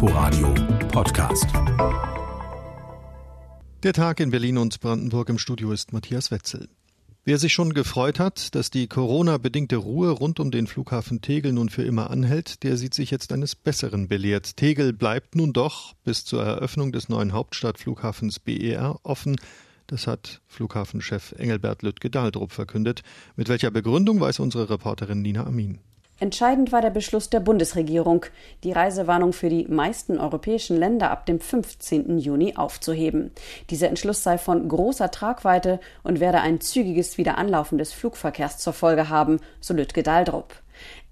Inforadio Podcast. Der Tag in Berlin und Brandenburg im Studio ist Matthias Wetzel. Wer sich schon gefreut hat, dass die Corona-bedingte Ruhe rund um den Flughafen Tegel nun für immer anhält, der sieht sich jetzt eines Besseren belehrt. Tegel bleibt nun doch bis zur Eröffnung des neuen Hauptstadtflughafens BER offen. Das hat Flughafenchef Engelbert Lüttke-Dahldrup verkündet. Mit welcher Begründung weiß unsere Reporterin Nina Amin. Entscheidend war der Beschluss der Bundesregierung, die Reisewarnung für die meisten europäischen Länder ab dem 15. Juni aufzuheben. Dieser Entschluss sei von großer Tragweite und werde ein zügiges Wiederanlaufen des Flugverkehrs zur Folge haben, so Lütke Daldrup.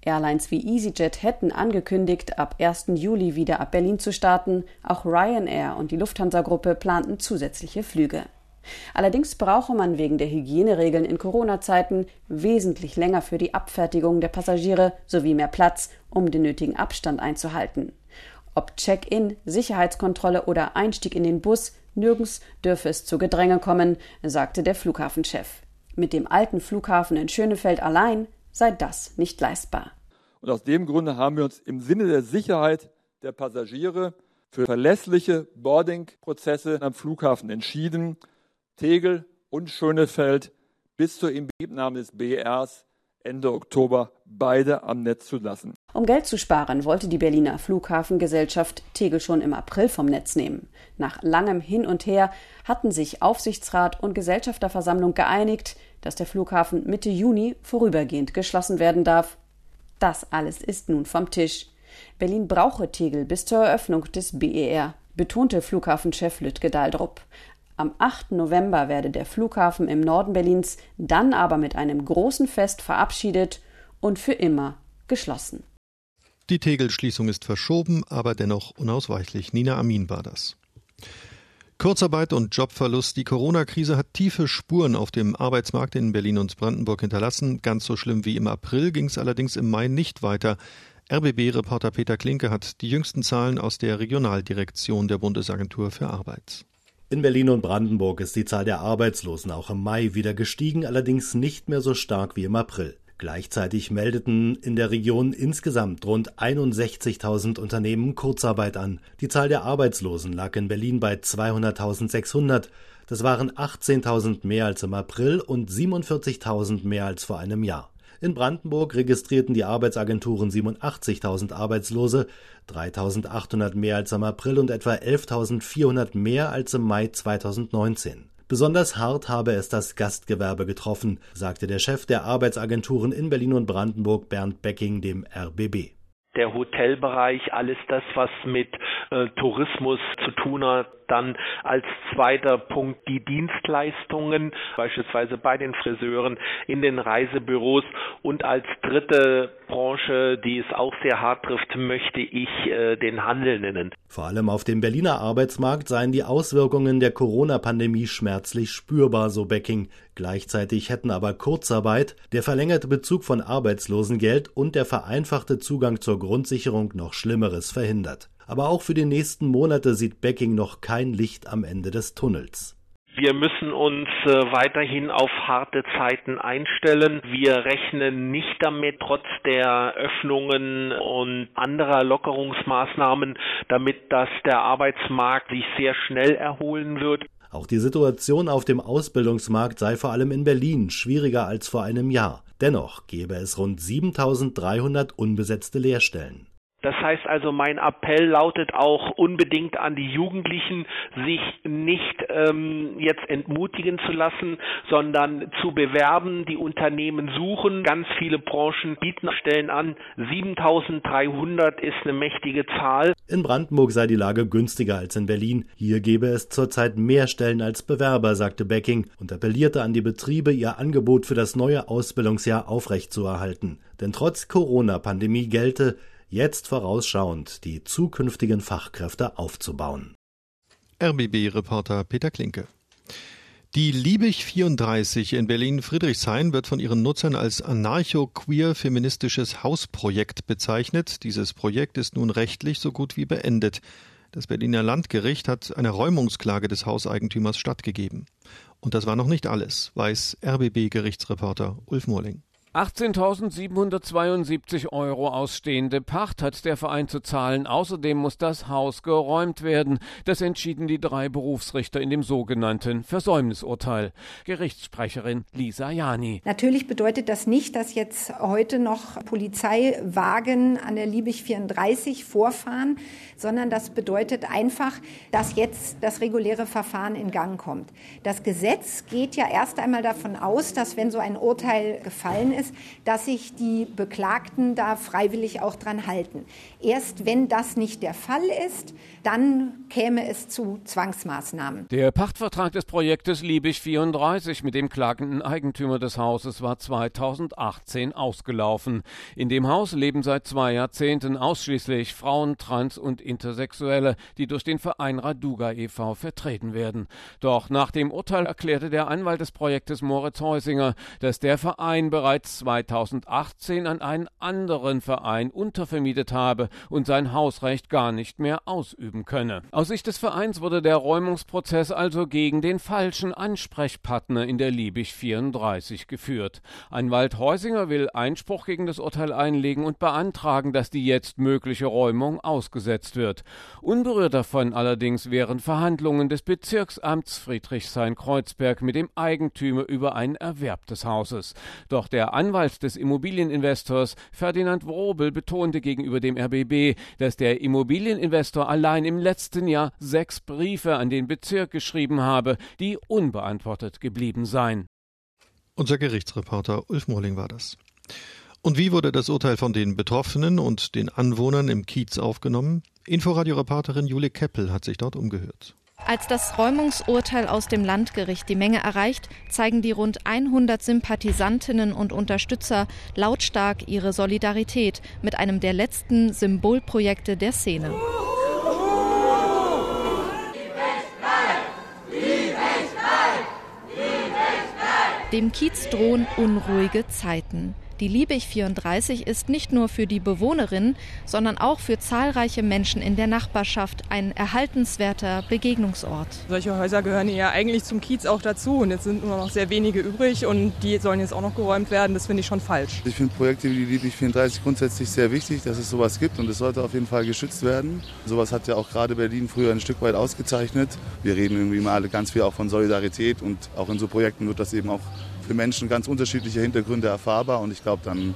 Airlines wie EasyJet hätten angekündigt, ab 1. Juli wieder ab Berlin zu starten. Auch Ryanair und die Lufthansa-Gruppe planten zusätzliche Flüge. Allerdings brauche man wegen der Hygieneregeln in Corona-Zeiten wesentlich länger für die Abfertigung der Passagiere sowie mehr Platz, um den nötigen Abstand einzuhalten. Ob Check-in, Sicherheitskontrolle oder Einstieg in den Bus, nirgends dürfe es zu Gedränge kommen, sagte der Flughafenchef. Mit dem alten Flughafen in Schönefeld allein sei das nicht leistbar. Und aus dem Grunde haben wir uns im Sinne der Sicherheit der Passagiere für verlässliche Boarding-Prozesse am Flughafen entschieden Tegel und Schönefeld bis zur Inbetriebnahme des BRs Ende Oktober beide am Netz zu lassen. Um Geld zu sparen, wollte die Berliner Flughafengesellschaft Tegel schon im April vom Netz nehmen. Nach langem Hin und Her hatten sich Aufsichtsrat und Gesellschafterversammlung geeinigt, dass der Flughafen Mitte Juni vorübergehend geschlossen werden darf. Das alles ist nun vom Tisch. Berlin brauche Tegel bis zur Eröffnung des BER, betonte Flughafenchef Lütke Daldrup. Am 8. November werde der Flughafen im Norden Berlins dann aber mit einem großen Fest verabschiedet und für immer geschlossen. Die Tegel-Schließung ist verschoben, aber dennoch unausweichlich. Nina Amin war das. Kurzarbeit und Jobverlust. Die Corona-Krise hat tiefe Spuren auf dem Arbeitsmarkt in Berlin und Brandenburg hinterlassen. Ganz so schlimm wie im April ging es allerdings im Mai nicht weiter. RBB-Reporter Peter Klinke hat die jüngsten Zahlen aus der Regionaldirektion der Bundesagentur für Arbeit. In Berlin und Brandenburg ist die Zahl der Arbeitslosen auch im Mai wieder gestiegen, allerdings nicht mehr so stark wie im April. Gleichzeitig meldeten in der Region insgesamt rund 61.000 Unternehmen Kurzarbeit an. Die Zahl der Arbeitslosen lag in Berlin bei 200.600. Das waren 18.000 mehr als im April und 47.000 mehr als vor einem Jahr. In Brandenburg registrierten die Arbeitsagenturen 87.000 Arbeitslose, 3.800 mehr als im April und etwa 11.400 mehr als im Mai 2019. Besonders hart habe es das Gastgewerbe getroffen, sagte der Chef der Arbeitsagenturen in Berlin und Brandenburg Bernd Becking dem RBB der Hotelbereich, alles das, was mit äh, Tourismus zu tun hat, dann als zweiter Punkt die Dienstleistungen, beispielsweise bei den Friseuren, in den Reisebüros und als dritte Branche, die es auch sehr hart trifft, möchte ich äh, den Handel nennen. Vor allem auf dem Berliner Arbeitsmarkt seien die Auswirkungen der Corona-Pandemie schmerzlich spürbar, so Becking. Gleichzeitig hätten aber Kurzarbeit, der verlängerte Bezug von Arbeitslosengeld und der vereinfachte Zugang zur Grundsicherung noch Schlimmeres verhindert. Aber auch für die nächsten Monate sieht Becking noch kein Licht am Ende des Tunnels. Wir müssen uns äh, weiterhin auf harte Zeiten einstellen. Wir rechnen nicht damit, trotz der Öffnungen und anderer Lockerungsmaßnahmen, damit dass der Arbeitsmarkt sich sehr schnell erholen wird. Auch die Situation auf dem Ausbildungsmarkt sei vor allem in Berlin schwieriger als vor einem Jahr. Dennoch gäbe es rund 7300 unbesetzte Lehrstellen. Das heißt also, mein Appell lautet auch unbedingt an die Jugendlichen, sich nicht ähm, jetzt entmutigen zu lassen, sondern zu bewerben. Die Unternehmen suchen, ganz viele Branchen bieten Stellen an. 7300 ist eine mächtige Zahl. In Brandenburg sei die Lage günstiger als in Berlin. Hier gebe es zurzeit mehr Stellen als Bewerber, sagte Becking und appellierte an die Betriebe, ihr Angebot für das neue Ausbildungsjahr aufrechtzuerhalten. Denn trotz Corona-Pandemie gelte, jetzt vorausschauend die zukünftigen Fachkräfte aufzubauen. RBB-Reporter Peter Klinke. Die Liebig 34 in Berlin-Friedrichshain wird von ihren Nutzern als anarcho-queer-feministisches Hausprojekt bezeichnet. Dieses Projekt ist nun rechtlich so gut wie beendet. Das Berliner Landgericht hat eine Räumungsklage des Hauseigentümers stattgegeben. Und das war noch nicht alles, weiß RBB-Gerichtsreporter Ulf Morling. 18.772 Euro ausstehende Pacht hat der Verein zu zahlen. Außerdem muss das Haus geräumt werden. Das entschieden die drei Berufsrichter in dem sogenannten Versäumnisurteil. Gerichtssprecherin Lisa Jani. Natürlich bedeutet das nicht, dass jetzt heute noch Polizeiwagen an der Liebig 34 vorfahren, sondern das bedeutet einfach, dass jetzt das reguläre Verfahren in Gang kommt. Das Gesetz geht ja erst einmal davon aus, dass wenn so ein Urteil gefallen ist, ist, dass sich die Beklagten da freiwillig auch dran halten. Erst wenn das nicht der Fall ist, dann käme es zu Zwangsmaßnahmen. Der Pachtvertrag des Projektes Liebig 34 mit dem klagenden Eigentümer des Hauses war 2018 ausgelaufen. In dem Haus leben seit zwei Jahrzehnten ausschließlich Frauen, Trans- und Intersexuelle, die durch den Verein Raduga e.V. vertreten werden. Doch nach dem Urteil erklärte der Anwalt des Projektes Moritz Heusinger, dass der Verein bereits 2018 an einen anderen Verein untervermietet habe und sein Hausrecht gar nicht mehr ausüben könne. Aus Sicht des Vereins wurde der Räumungsprozess also gegen den falschen Ansprechpartner in der Liebig 34 geführt. Anwalt Heusinger will Einspruch gegen das Urteil einlegen und beantragen, dass die jetzt mögliche Räumung ausgesetzt wird. Unberührt davon allerdings wären Verhandlungen des Bezirksamts Friedrichshain-Kreuzberg mit dem Eigentümer über einen Erwerb des Hauses. Doch der Anwalt des Immobilieninvestors Ferdinand Wrobel betonte gegenüber dem RBB, dass der Immobilieninvestor allein im letzten Jahr sechs Briefe an den Bezirk geschrieben habe, die unbeantwortet geblieben seien. Unser Gerichtsreporter Ulf Mohling war das. Und wie wurde das Urteil von den Betroffenen und den Anwohnern im Kiez aufgenommen? Inforadio-Reporterin Jule Keppel hat sich dort umgehört. Als das Räumungsurteil aus dem Landgericht die Menge erreicht, zeigen die rund 100 Sympathisantinnen und Unterstützer lautstark ihre Solidarität mit einem der letzten Symbolprojekte der Szene. Dem Kiez drohen unruhige Zeiten. Die Liebig 34 ist nicht nur für die Bewohnerinnen, sondern auch für zahlreiche Menschen in der Nachbarschaft ein erhaltenswerter Begegnungsort. Solche Häuser gehören ja eigentlich zum Kiez auch dazu und jetzt sind nur noch sehr wenige übrig und die sollen jetzt auch noch geräumt werden. Das finde ich schon falsch. Ich finde Projekte wie die Liebig 34 grundsätzlich sehr wichtig, dass es sowas gibt und es sollte auf jeden Fall geschützt werden. Sowas hat ja auch gerade Berlin früher ein Stück weit ausgezeichnet. Wir reden irgendwie mal alle ganz viel auch von Solidarität und auch in so Projekten wird das eben auch für Menschen ganz unterschiedliche Hintergründe erfahrbar und ich glaube, dann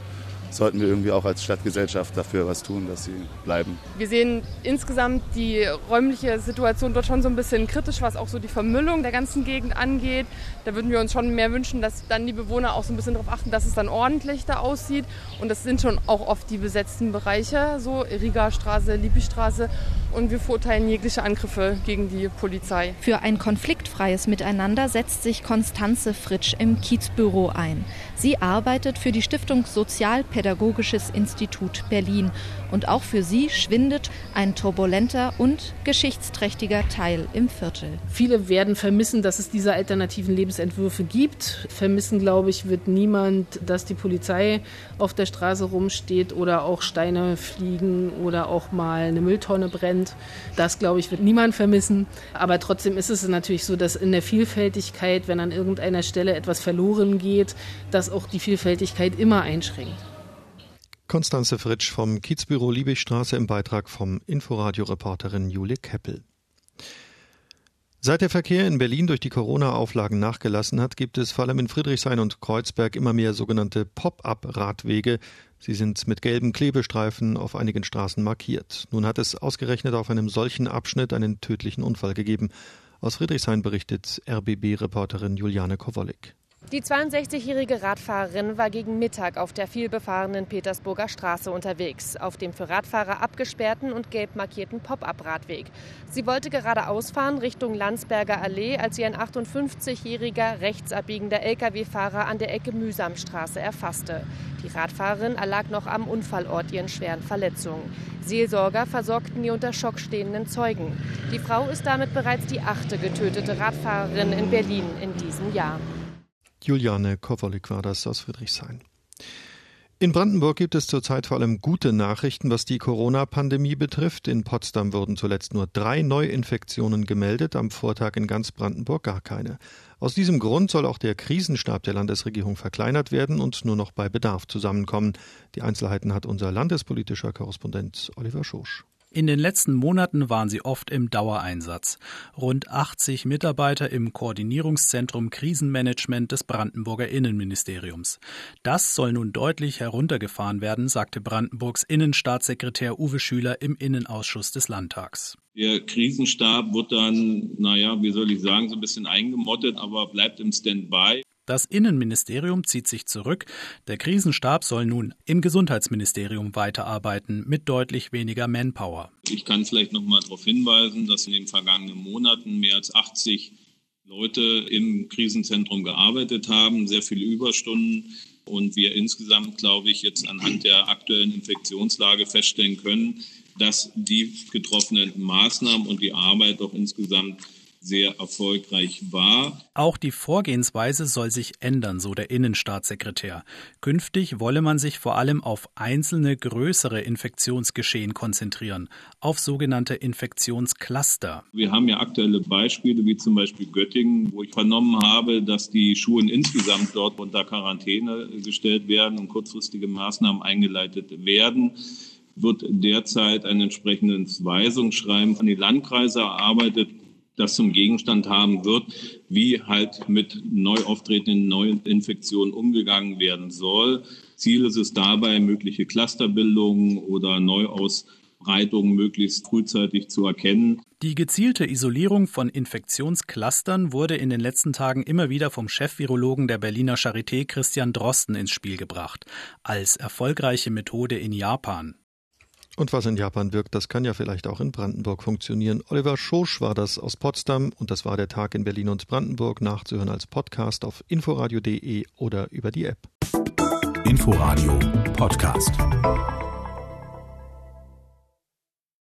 sollten wir irgendwie auch als Stadtgesellschaft dafür was tun, dass sie bleiben. Wir sehen insgesamt die räumliche Situation dort schon so ein bisschen kritisch, was auch so die Vermüllung der ganzen Gegend angeht. Da würden wir uns schon mehr wünschen, dass dann die Bewohner auch so ein bisschen darauf achten, dass es dann ordentlich da aussieht. Und das sind schon auch oft die besetzten Bereiche, so Riga-Straße, Liebigstraße. Und wir verurteilen jegliche Angriffe gegen die Polizei. Für ein konfliktfreies Miteinander setzt sich Konstanze Fritsch im Kiezbüro ein. Sie arbeitet für die Stiftung Sozialpädagogisches Institut Berlin und auch für sie schwindet ein turbulenter und geschichtsträchtiger Teil im Viertel. Viele werden vermissen, dass es diese alternativen Lebensentwürfe gibt. Vermissen, glaube ich, wird niemand, dass die Polizei auf der Straße rumsteht oder auch Steine fliegen oder auch mal eine Mülltonne brennt. Das, glaube ich, wird niemand vermissen. Aber trotzdem ist es natürlich so, dass in der Vielfältigkeit, wenn an irgendeiner Stelle etwas verloren geht, dass auch die Vielfältigkeit immer einschränkt. Konstanze Fritsch vom Kiezbüro Liebigstraße im Beitrag vom Inforadio-Reporterin Jule Keppel. Seit der Verkehr in Berlin durch die Corona-Auflagen nachgelassen hat, gibt es vor allem in Friedrichshain und Kreuzberg immer mehr sogenannte Pop-up-Radwege. Sie sind mit gelben Klebestreifen auf einigen Straßen markiert. Nun hat es ausgerechnet auf einem solchen Abschnitt einen tödlichen Unfall gegeben. Aus Friedrichshain berichtet RBB-Reporterin Juliane Kowolik. Die 62-jährige Radfahrerin war gegen Mittag auf der vielbefahrenen Petersburger Straße unterwegs, auf dem für Radfahrer abgesperrten und gelb markierten Pop-up-Radweg. Sie wollte geradeaus fahren Richtung Landsberger Allee, als sie ein 58-jähriger rechtsabbiegender Lkw-Fahrer an der Ecke Mühsamstraße erfasste. Die Radfahrerin erlag noch am Unfallort ihren schweren Verletzungen. Seelsorger versorgten die unter Schock stehenden Zeugen. Die Frau ist damit bereits die achte getötete Radfahrerin in Berlin in diesem Jahr. Juliane Kowolik war das aus Friedrichshain. In Brandenburg gibt es zurzeit vor allem gute Nachrichten, was die Corona-Pandemie betrifft. In Potsdam wurden zuletzt nur drei Neuinfektionen gemeldet, am Vortag in ganz Brandenburg gar keine. Aus diesem Grund soll auch der Krisenstab der Landesregierung verkleinert werden und nur noch bei Bedarf zusammenkommen. Die Einzelheiten hat unser landespolitischer Korrespondent Oliver Schosch. In den letzten Monaten waren sie oft im Dauereinsatz. Rund 80 Mitarbeiter im Koordinierungszentrum Krisenmanagement des Brandenburger Innenministeriums. Das soll nun deutlich heruntergefahren werden, sagte Brandenburgs Innenstaatssekretär Uwe Schüler im Innenausschuss des Landtags. Der Krisenstab wird dann, naja, wie soll ich sagen, so ein bisschen eingemottet, aber bleibt im Standby. Das Innenministerium zieht sich zurück. Der Krisenstab soll nun im Gesundheitsministerium weiterarbeiten mit deutlich weniger Manpower. Ich kann vielleicht noch mal darauf hinweisen, dass in den vergangenen Monaten mehr als 80 Leute im Krisenzentrum gearbeitet haben, sehr viele Überstunden und wir insgesamt, glaube ich, jetzt anhand der aktuellen Infektionslage feststellen können, dass die getroffenen Maßnahmen und die Arbeit doch insgesamt sehr erfolgreich war. Auch die Vorgehensweise soll sich ändern, so der Innenstaatssekretär. Künftig wolle man sich vor allem auf einzelne größere Infektionsgeschehen konzentrieren, auf sogenannte Infektionscluster. Wir haben ja aktuelle Beispiele wie zum Beispiel Göttingen, wo ich vernommen habe, dass die Schulen insgesamt dort unter Quarantäne gestellt werden und kurzfristige Maßnahmen eingeleitet werden wird derzeit ein entsprechendes Weisungsschreiben an die Landkreise erarbeitet, das zum Gegenstand haben wird, wie halt mit neu auftretenden neuen Infektionen umgegangen werden soll. Ziel ist es dabei, mögliche Clusterbildungen oder Neuausbreitungen möglichst frühzeitig zu erkennen. Die gezielte Isolierung von Infektionsclustern wurde in den letzten Tagen immer wieder vom Chefvirologen der Berliner Charité Christian Drosten ins Spiel gebracht, als erfolgreiche Methode in Japan. Und was in Japan wirkt, das kann ja vielleicht auch in Brandenburg funktionieren. Oliver Schosch war das aus Potsdam und das war der Tag in Berlin und Brandenburg, nachzuhören als Podcast auf inforadio.de oder über die App. Inforadio Podcast.